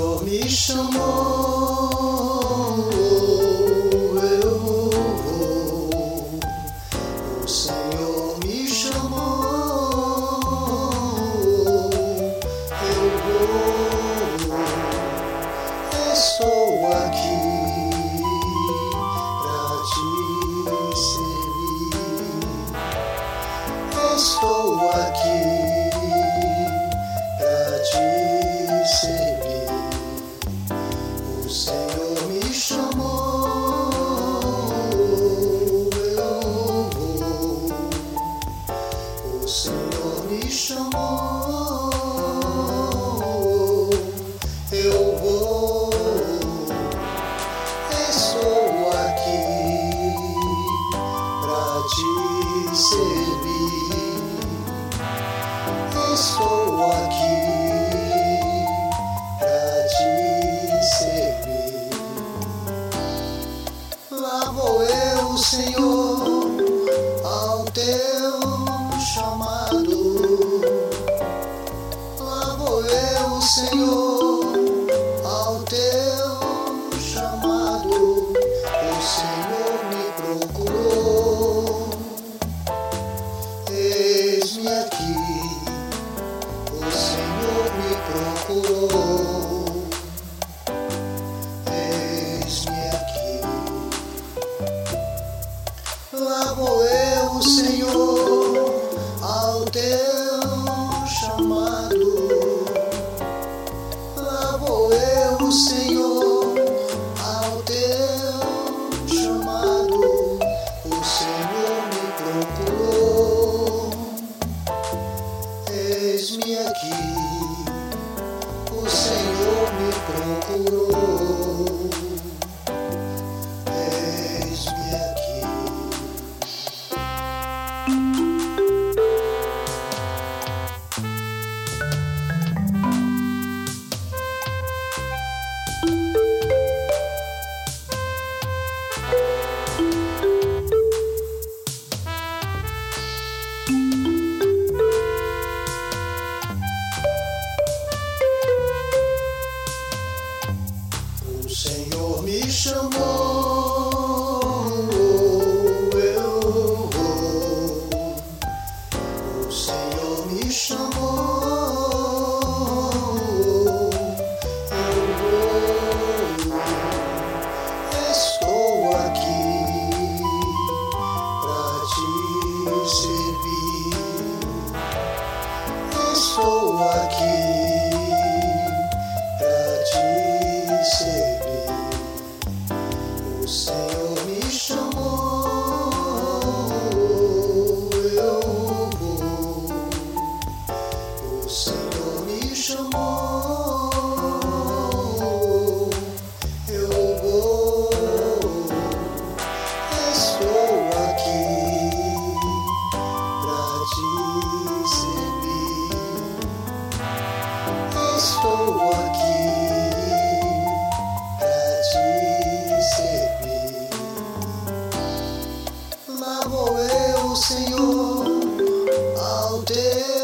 Me chamou. aqui, o Senhor me procurou. Eis-me aqui, lá vou eu, Senhor, ao teu chamado. Lá vou eu, Senhor, ao teu O Senhor me chamou, eu vou. O Senhor me chamou, eu vou. Estou aqui pra te servir. Estou aqui. yeah.